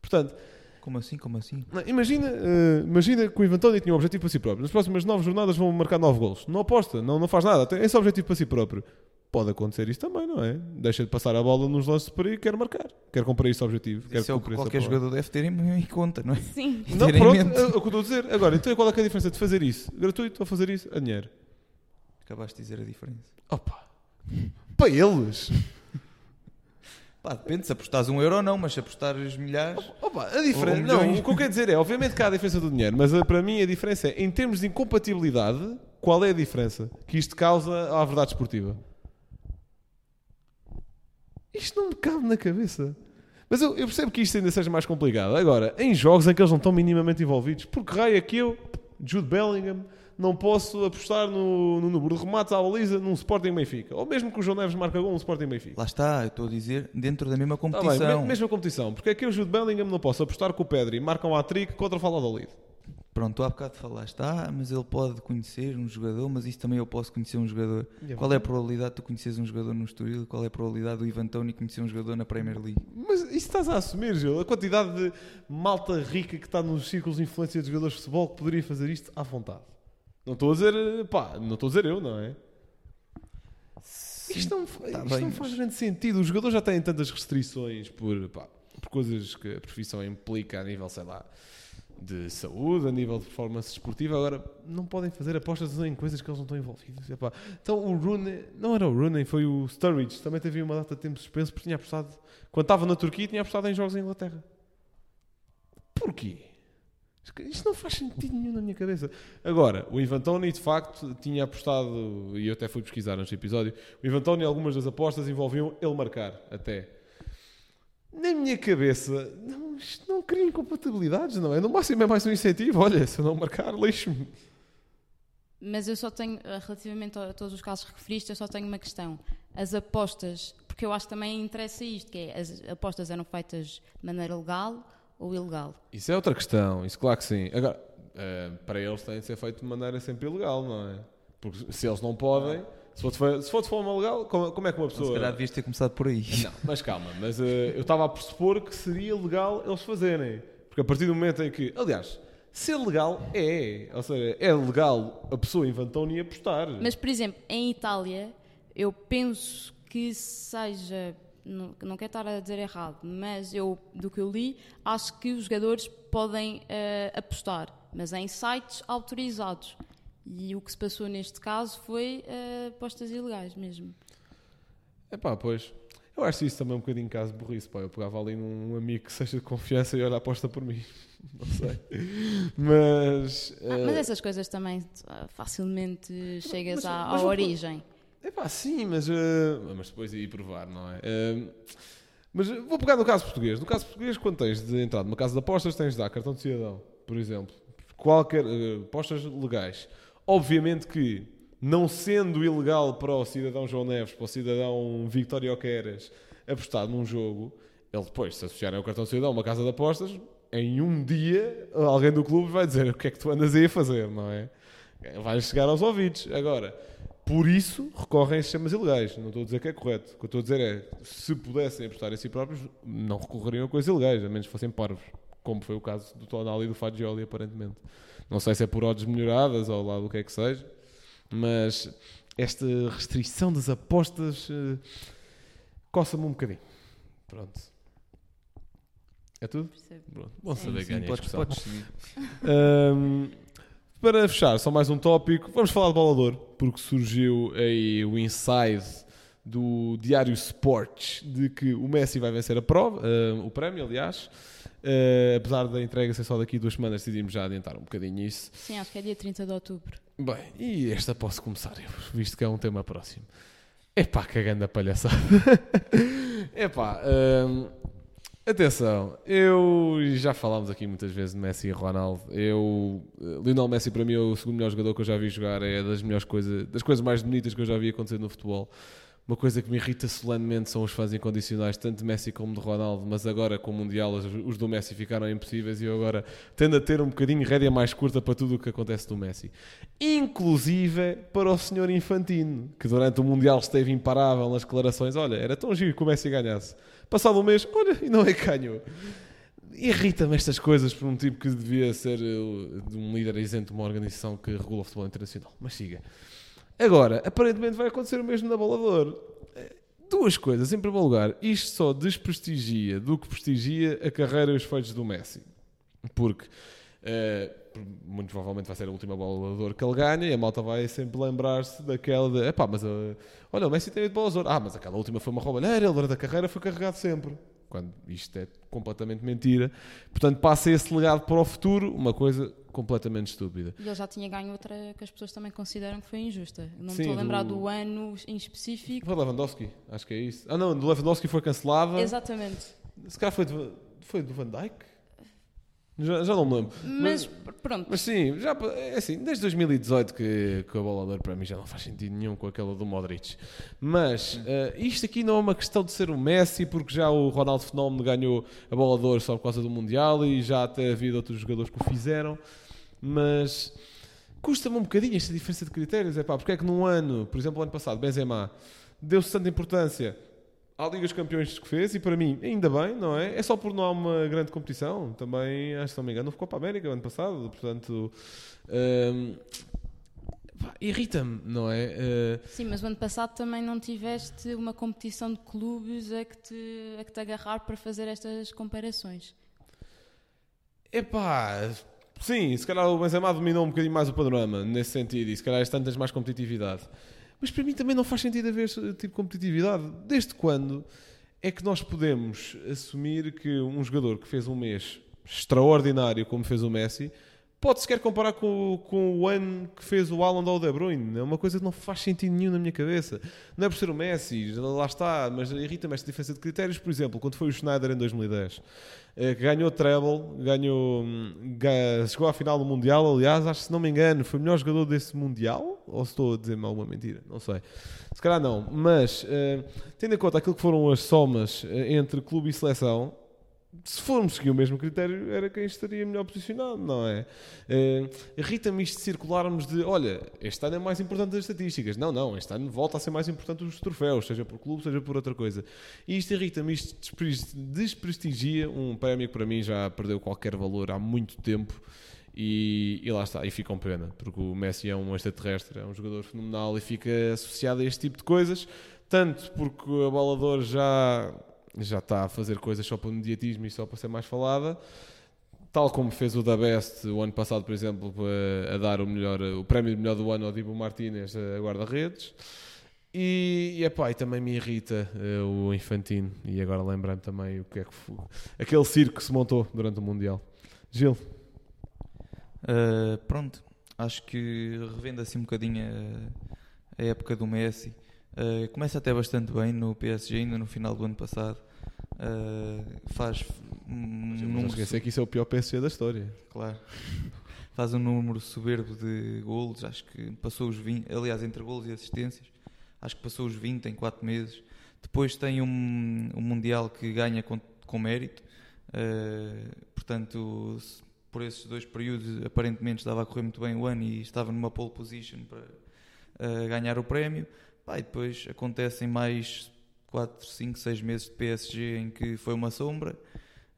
Portanto, Como assim? Como assim? não, Imagina, eh, imagina que o Ivan Toney tinha um objetivo para si próprio. Nas próximas nove jornadas vão marcar nove gols. Não aposta, não, não faz nada. Tem esse objetivo para si próprio. pode acontecer isso também, não é? Deixa de passar a bola nos lances perigo e quer marcar. Quer cumprir esse objetivo. Quer Isso é o que qualquer jogador deve ter em, em conta, não é? Sim. Não, pronto, mente. é o que eu estou a dizer. Agora, então qual é, que é a diferença de fazer isso? Gratuito ou fazer isso? A dinheiro. Acabaste de dizer a diferença. Opa! Para eles! Pá, depende se apostares um euro ou não, mas se apostares milhares. Opa, a diferença. Não, o que eu quero dizer é, obviamente que há a diferença do dinheiro, mas eh, para mim a diferença é, em termos de incompatibilidade, qual é a diferença que isto causa à verdade esportiva? Isto não me cabe na cabeça. Mas eu, eu percebo que isto ainda seja mais complicado. Agora, em jogos em que eles não estão minimamente envolvidos, porque raio é que eu, Jude Bellingham, não posso apostar no, no número de remates à baliza num Sporting Benfica? Ou mesmo que o João Neves marca gol num Sporting Benfica? Lá está, eu estou a dizer, dentro da mesma Tá bem, competição. me- mesma competição. Porque é que eu, Jude Bellingham, não posso apostar com o Pedri, marca um hat-trick contra o Valladolid? Pronto, tu há bocado falaste, ah, mas ele pode conhecer um jogador, mas isso também eu posso conhecer um jogador. É Qual é a probabilidade de tu conheceres um jogador no Estoril? Qual é a probabilidade do Ivan Toni conhecer um jogador na Premier League? Mas isso estás a assumir, Gil. A quantidade de malta rica que está nos círculos de influência de jogadores de futebol que poderia fazer isto à vontade. Não estou a dizer, pá, não estou a dizer eu, não é? Isto não, tá isto bem, não mas- faz grande sentido. Os jogadores já têm tantas restrições por, pá, por coisas que a profissão implica a nível, sei lá, de saúde, a nível de performance esportiva. Agora, não podem fazer apostas em coisas que eles não estão envolvidos. Epá. Então, o Rooney, não era o Rooney, foi o Sturridge. Também teve uma data de tempo suspenso porque tinha apostado, quando estava na Turquia, tinha apostado em jogos em Inglaterra. Porquê? Isto não faz sentido nenhum na minha cabeça. Agora, o Ivan Toni, de facto, tinha apostado, e eu até fui pesquisar neste episódio, o Ivan Toni, algumas das apostas envolviam ele marcar, até. Na minha cabeça, não, isto não cria incompatibilidades, não é? No máximo é mais um incentivo. Olha, se eu não marcar, lixo-me. Mas eu só tenho, eh, relativamente a todos os casos que referiste, eu só tenho uma questão. As apostas, porque eu acho que também interessa isto, que é, as apostas eram feitas de maneira legal ou ilegal. Isso é outra questão, isso claro que sim. Agora, eh, para eles tem de ser feito de maneira sempre ilegal, não é? Porque se eles não podem, se for de, fe- se for de forma legal, como, como é que uma Então, pessoa. se calhar devias ter começado por aí. Não, mas calma, mas eh, eu estava a pressupor que seria legal eles fazerem. Porque a partir do momento em que, aliás, ser legal é, ou seja, é legal a pessoa inventão e apostar. Mas, por exemplo, em Itália, eu penso que seja. Não, não quero estar a dizer errado, mas eu, do que eu li, acho que os jogadores podem eh, apostar, mas em sites autorizados. E o que se passou neste caso foi eh, apostas ilegais mesmo. É pá, pois. Eu acho isso também um bocadinho caso de burrice, pá. Eu pegava ali num amigo que seja de confiança e olha, aposta por mim. Não sei. Mas. Ah, eh, mas essas coisas também ah, facilmente chegas mas- à, mas à origem. É pá, sim, mas, eh, mas depois ir provar, não é? Eh, mas vou pegar no caso português. No caso português, quando tens de entrar numa casa de apostas, tens de dar cartão de cidadão, por exemplo. Qualquer. eh, apostas legais. Obviamente que, não sendo ilegal para o cidadão João Neves, para o cidadão Victório Oqueras, apostar num jogo, ele depois, se associarem ao cartão de cidadão a uma casa de apostas, em um dia alguém do clube vai dizer o que é que tu andas aí a fazer, não é? Vai chegar aos ouvidos. Agora, por isso recorrem a sistemas ilegais. Não estou a dizer que é correto. O que eu estou a dizer é, se pudessem apostar em si próprios, não recorreriam a coisas ilegais, a menos que fossem parvos. Como foi o caso do Tonali e do Fagioli, aparentemente. Não sei se é por odds melhoradas ou lá do que é que seja, mas esta restrição das apostas eh, coça-me um bocadinho. Pronto. É tudo? Percebo. Pronto. Bom saber ganhar a podes, discussão. podes seguir. Ahm, para fechar, só mais um tópico. Vamos falar de bolador, porque surgiu aí o inside do Diário Sports de que o Messi vai vencer a prova, ah, o prémio, aliás. Ah, apesar da entrega ser só daqui a duas semanas, decidimos já adiantar um bocadinho isso. Sim, acho que é dia 30 de outubro. Bem, e esta posso começar eu, visto que é um tema próximo. Epá, cagando a palhaçada. Epá, hum, atenção, eu já falámos aqui muitas vezes de Messi e Ronaldo. Eu, eh, Lionel Messi para mim é o segundo melhor jogador que eu já vi jogar, é das melhores coisas, das coisas mais bonitas que eu já vi acontecer no futebol. Uma coisa que me irrita solenemente são os fãs incondicionais, tanto de Messi como de Ronaldo, mas agora com o Mundial os, do Messi ficaram impossíveis e eu agora tendo a ter um bocadinho rédea mais curta para tudo o que acontece do Messi. Inclusive para o senhor Infantino, que durante o Mundial esteve imparável nas declarações, olha, era tão giro que o Messi ganhasse. Passado um mês, olha, e não é que ganhou. Irrita-me estas coisas por um tipo que devia ser eh, de um líder isento de uma organização que regula o futebol internacional. Mas siga. Agora, aparentemente vai acontecer o mesmo na bolador. Duas coisas. Em primeiro lugar, isto só desprestigia do que prestigia a carreira e os feitos do Messi. Porque eh, muito provavelmente vai ser a última bola que ele ganha e a malta vai sempre lembrar-se daquela de epá, mas eh, olha, o Messi tem 8 bolas de ouro. Ah, mas aquela última foi uma roubalheira, ele durante a carreira foi carregado sempre. Quando isto é completamente mentira. Portanto, passa esse legado para o futuro, uma coisa completamente estúpida. E ele já tinha ganho outra que as pessoas também consideram que foi injusta. Não me Sim, estou a lembrar do- do... ano em específico. Foi Lewandowski, acho que é isso. Ah, não, do Lewandowski foi cancelada. Exatamente. Se calhar foi do, foi do Van Dijk? Já, já não me lembro. Mas, pronto, Mas sim, já, é assim, desde 2018 que, que a bola de ouro para mim já não faz sentido nenhum com aquela do Modric. Mas eh, isto aqui não é uma questão de ser o Messi, porque já o Ronaldo Fenómeno ganhou a bola de ouro só por causa do Mundial e já até havia outros jogadores que o fizeram. Mas custa-me um bocadinho esta diferença de critérios. É pá, porque é que num ano, por exemplo, o ano passado, Benzema deu-se tanta importância à Liga dos Campeões que fez e para mim, ainda bem, não é? É só por não há uma grande competição. Também, acho que se não me engano, ficou para a América o ano passado. Portanto, hum, irrita-me, não é? Uh, sim, mas o ano passado também não tiveste uma competição de clubes a que te, a que te agarrar para fazer estas comparações. Epá, sim, se calhar o Benzema dominou um bocadinho mais o panorama nesse sentido e se calhar este ano tens mais competitividade. Mas para mim também não faz sentido haver esse tipo de competitividade. Desde quando é que nós podemos assumir que um jogador que fez um mês extraordinário como fez o Messi pode sequer comparar com, com o ano que fez o Haaland ou o De Bruyne? É uma coisa que não faz sentido nenhum na minha cabeça. Não é por ser o Messi, lá está, mas irrita-me esta diferença de critérios. Por exemplo, quando foi o Schneider em 2010, eh, que ganhou treble, ganhou, hum, chegou à final do Mundial, aliás, acho que se não me engano, foi o melhor jogador desse Mundial, ou se estou a dizer alguma mentira, não sei. Se calhar não, mas eh, tendo em conta aquilo que foram as somas eh, entre clube e seleção, se formos seguir o mesmo critério, era quem estaria melhor posicionado, não é? Eh, Irrita-me isto de circularmos de, olha, este ano é mais importante das estatísticas. Não, não, este ano volta a ser mais importante os troféus, seja por clube, seja por outra coisa. E isto irrita-me, isto despres- desprestigia um prémio que para mim já perdeu qualquer valor há muito tempo. E, e lá está, e fica um pena, porque o Messi é um extraterrestre, é um jogador fenomenal e fica associado a este tipo de coisas, tanto porque a bola de ouro já, já está a fazer coisas só para mediatismo e só para ser mais falada, tal como fez o da Best o ano passado, por exemplo, a, a dar o, melhor, o prémio de melhor do ano ao Dibu Martínez a guarda-redes. E, e, epá, e também me irrita eh, o Infantino. E agora lembrei-me também o que é que foi. Aquele circo que se montou durante o Mundial. Gil, Uh, pronto, acho que revendo assim um bocadinho a, a época do Messi. Uh, começa até bastante bem no PSG, ainda no final do ano passado. Uh, faz um não esquecer que isso é o pior PSG da história. Claro. Faz um número soberbo de golos, acho que passou os 20, aliás, entre golos e assistências, acho que passou os 20 em 4 meses. Depois tem um, um Mundial que ganha com, com mérito, eh, portanto, por esses dois períodos, aparentemente estava a correr muito bem o ano e estava numa pole position para eh, ganhar o prémio. Pá, e depois acontecem mais 4, 5, 6 meses de PSG em que foi uma sombra,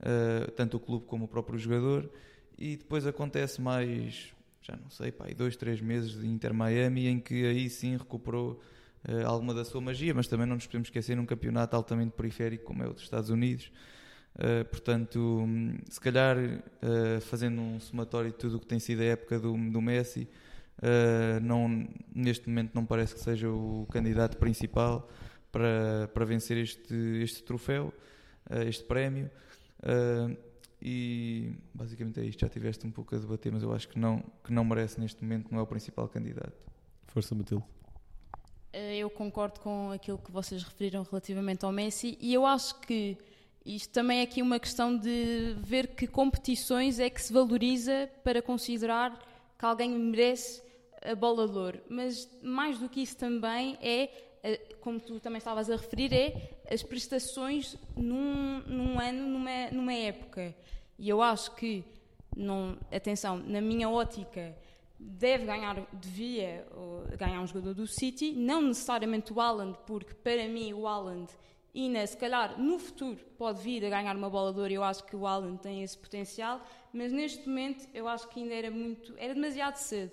eh, tanto o clube como o próprio jogador e depois acontece mais, já não sei, pá, aí dois, três meses de Inter Miami em que aí sim recuperou eh, alguma da sua magia, mas também não nos podemos esquecer num campeonato altamente periférico como é o dos Estados Unidos. Eh, portanto, hum, se calhar eh, fazendo um somatório de tudo o que tem sido a época do, do Messi, eh, não, neste momento não parece que seja o candidato principal para, para vencer este, este troféu, eh, este prémio. Eh, e basicamente é isto. Já tiveste um pouco a debater, mas eu acho que não, que não merece neste momento, não é o principal candidato. Força, Matilde. Eu concordo com aquilo que vocês referiram relativamente ao Messi e eu acho que isto também é aqui uma questão de ver que competições é que se valoriza para considerar que alguém merece a bola ouro. Mas mais do que isso também é, eh, como tu também estavas a referir, é as prestações num, num ano, numa, numa época. E eu acho que, atenção, na minha ótica, deve ganhar, devia ganhar um jogador do City, não necessariamente o Haaland, porque para mim o Haaland ainda, se calhar, no futuro pode vir a ganhar uma bola de ouro, eu acho que o Haaland tem esse potencial, mas neste momento eu acho que ainda era muito, era demasiado cedo.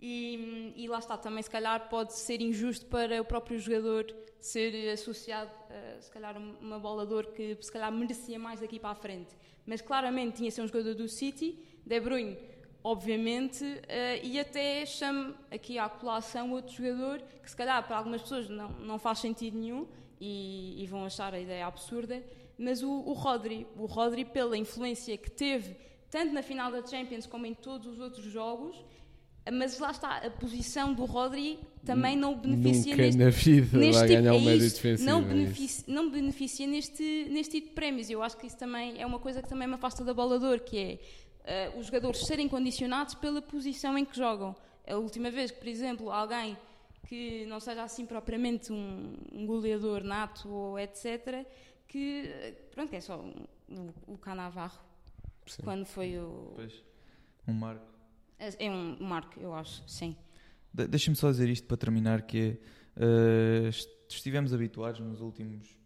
E, e lá está, também se calhar pode ser injusto para o próprio jogador ser associado a se calhar uma bola de ouro que se calhar merecia mais daqui para a frente. Mas claramente tinha ser um jogador do City, De Bruyne, obviamente, eh, e até chamo aqui à colação outro jogador que se calhar para algumas pessoas não, não faz sentido nenhum e, e vão achar a ideia absurda, mas o, o Rodri, o Rodri pela influência que teve tanto na final da Champions como em todos os outros jogos, mas lá está, a posição do Rodri também não beneficia Nunca neste, na vida neste vai tipo, ganhar é isso, defensivo. não, é isso. beneficia, não beneficia neste, neste tipo de prémios. Eu acho que isso também é uma coisa que também me afasta da bola de ouro, que é eh, os jogadores serem condicionados pela posição em que jogam. A última vez que, por exemplo, alguém que não seja assim propriamente um, um goleador nato ou etc., que, pronto, é só um- o, o Canavarro, Sim. quando foi o... Pois, um marco. É é um marco, eu acho, sim. De- Deixa-me só dizer isto para terminar, que é, est- estivemos habituados nos últimos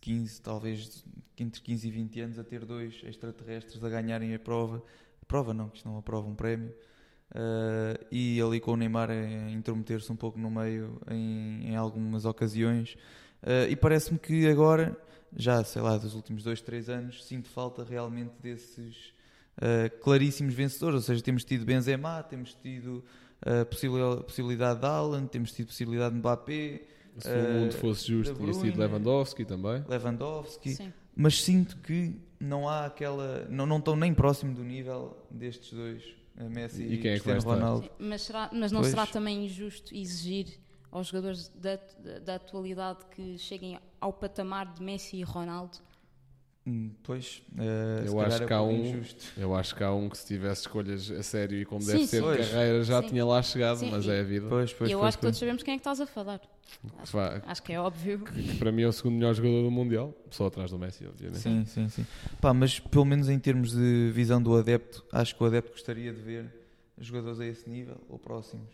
15, talvez entre 15 e 20 anos, a ter dois extraterrestres a ganharem a prova. Prova não, que isto não é prova, um prémio. Eh, e ali com o Neymar a intrometer-se um pouco no meio em, em algumas ocasiões. Eh, e parece-me que agora, já sei lá, dos últimos dois, três anos, sinto falta realmente desses eh, claríssimos vencedores. Ou seja, temos tido Benzema, temos tido a possibil- possibilidade de Haaland, temos tido possibilidade de Mbappé, Se o Eh, mundo fosse justo, tinha sido. Lewandowski também. Lewandowski, sim. mas sinto que não há aquela. Não, não estão nem próximo do nível destes dois, eh, Messi E e, quem é Cristiano? Ronaldo. Mas, será, mas não Pois. será também injusto exigir aos jogadores da, da, da atualidade que cheguem ao patamar de Messi e Ronaldo? Hum, Pois, eh, Eu se calhar acho é que há pouco um- injusto. Eu acho que há um que se tivesse escolhas a sério e como Sim, deve ser de carreira já Sim. tinha lá chegado, Sim, mas e- é a vida. Pois, pois, E eu pois, acho que todos sabemos quem é que estás a falar. Que fa- Acho que é óbvio. que para mim é o segundo melhor jogador do Mundial, só atrás do Messi, obviamente. Sim, sim, sim. Pá, mas pelo menos em termos de visão do adepto, acho que o adepto gostaria de ver jogadores a esse nível ou próximos.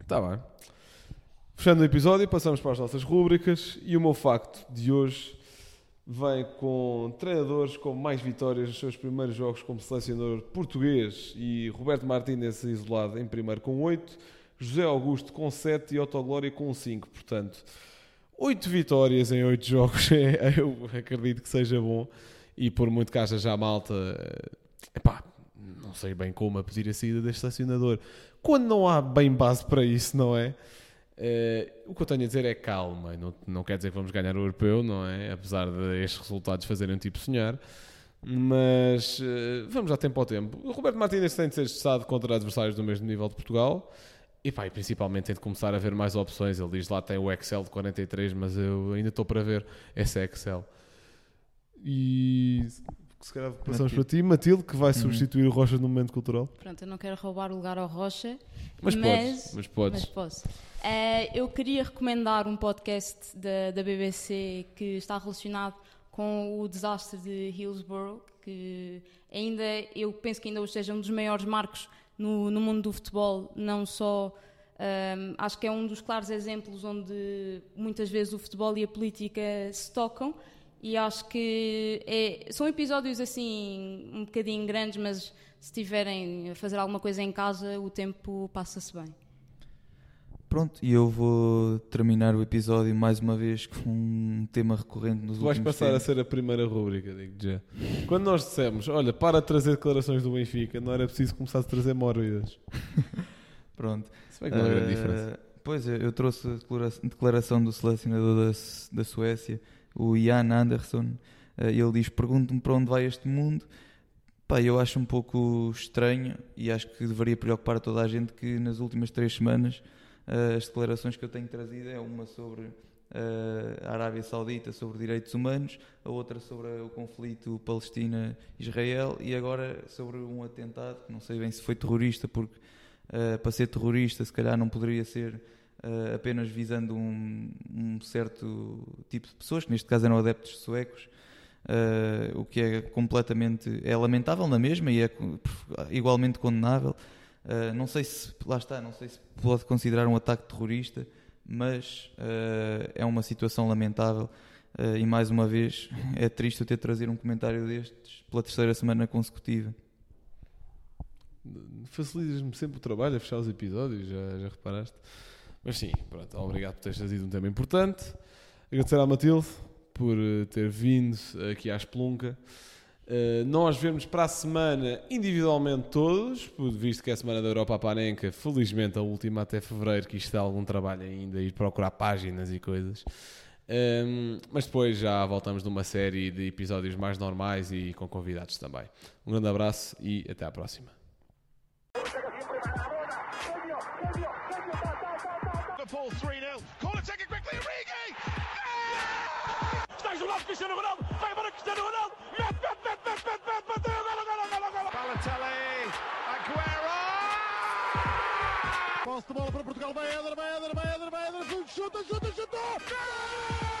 Está Tá bem. Fechando o episódio, passamos para as nossas rúbricas e o meu facto de hoje vem com treinadores com mais vitórias nos seus primeiros jogos como selecionador português e Roberto Martínez isolado em primeiro com 8, José Augusto com 7 e Otto Glória com 5. Portanto, 8 vitórias em 8 jogos, é- eu acredito que seja bom e por muito que haja já malta, eh, epá, não sei bem como a pedir a saída deste selecionador quando não há bem base para isso, não é? Eh, o que eu tenho a dizer é calma, não, não quer dizer que vamos ganhar o europeu, não é? Apesar de estes resultados fazerem um tipo sonhar, mas eh, vamos dar tempo ao tempo. O Roberto Martínez tem de ser testado contra adversários do mesmo nível de Portugal e, pá, e principalmente tem de começar a ver mais opções. Ele diz lá tem o Excel de 43, mas eu ainda estou para ver esse Excel. E se calhar passamos Matilde. para ti, Matilde, que vai Uhum. substituir o Rocha no momento cultural. Pronto, eu não quero roubar o lugar ao Rocha, Mas, Mas- podes, mas podes. mas posso. Eh, eu queria recomendar um podcast da, da BBC que está relacionado com o desastre de Hillsborough, que ainda, eu penso que ainda hoje seja um dos maiores marcos no, no mundo do futebol, não só. ehm, acho que é um dos claros exemplos onde muitas vezes o futebol e a política se tocam e acho que é- são episódios assim um bocadinho grandes, mas se estiverem a fazer alguma coisa em casa, o tempo passa-se bem. Pronto, e eu vou terminar o episódio mais uma vez com um tema recorrente nos Tu vais últimos passar a tempos. ser a primeira rúbrica, digo já. Quando nós dissemos, olha, para de trazer declarações do Benfica, não era preciso começar a trazer mórbidas. Pronto. Se bem que não é grande Eh, diferença. Pois, eu eu trouxe a declara- declaração do selecionador da, da Suécia, o Jan Andersson. Eh, ele diz: Pergunto-me para onde vai este mundo. Pá, eu acho um pouco estranho e acho que deveria preocupar toda a gente que nas últimas três semanas eh, as declarações que eu tenho trazido é uma sobre eh, a Arábia Saudita, sobre direitos humanos, a outra sobre o conflito Palestina-Israel e agora sobre um atentado, que não sei bem se foi terrorista, porque para ser terrorista, se calhar não poderia ser uh, apenas visando um, um certo tipo de pessoas, que neste caso eram adeptos suecos, uh, o que é completamente é lamentável na mesma e é igualmente condenável. Uh, não sei se lá está, não sei se pode considerar um ataque terrorista, mas é uma situação lamentável. E mais uma vez é triste eu ter trazido um comentário destes pela terceira semana consecutiva. Facilitas-me sempre o trabalho a fechar os episódios, já, já reparaste? Mas sim, pronto, obrigado por teres trazido um tema importante. Agradecer à Matilde por eh, ter vindo aqui à Espelunca. Uh, nós vemos para a semana individualmente todos, visto que é a semana da Europa Panenca, felizmente a última até fevereiro, que isto dá algum trabalho ainda, ir procurar páginas e coisas. Um, mas depois já voltamos numa série de episódios mais normais e com convidados também. Um grande abraço e até à próxima. Cristiano Ronaldo. Mete, mete, mete, mete, mete, mete. Balotelli. Aguero! Posse de bola para Portugal. Vai Éder, vai Éder, vai Éder, vai Éder. Chuta, chuta, chutou.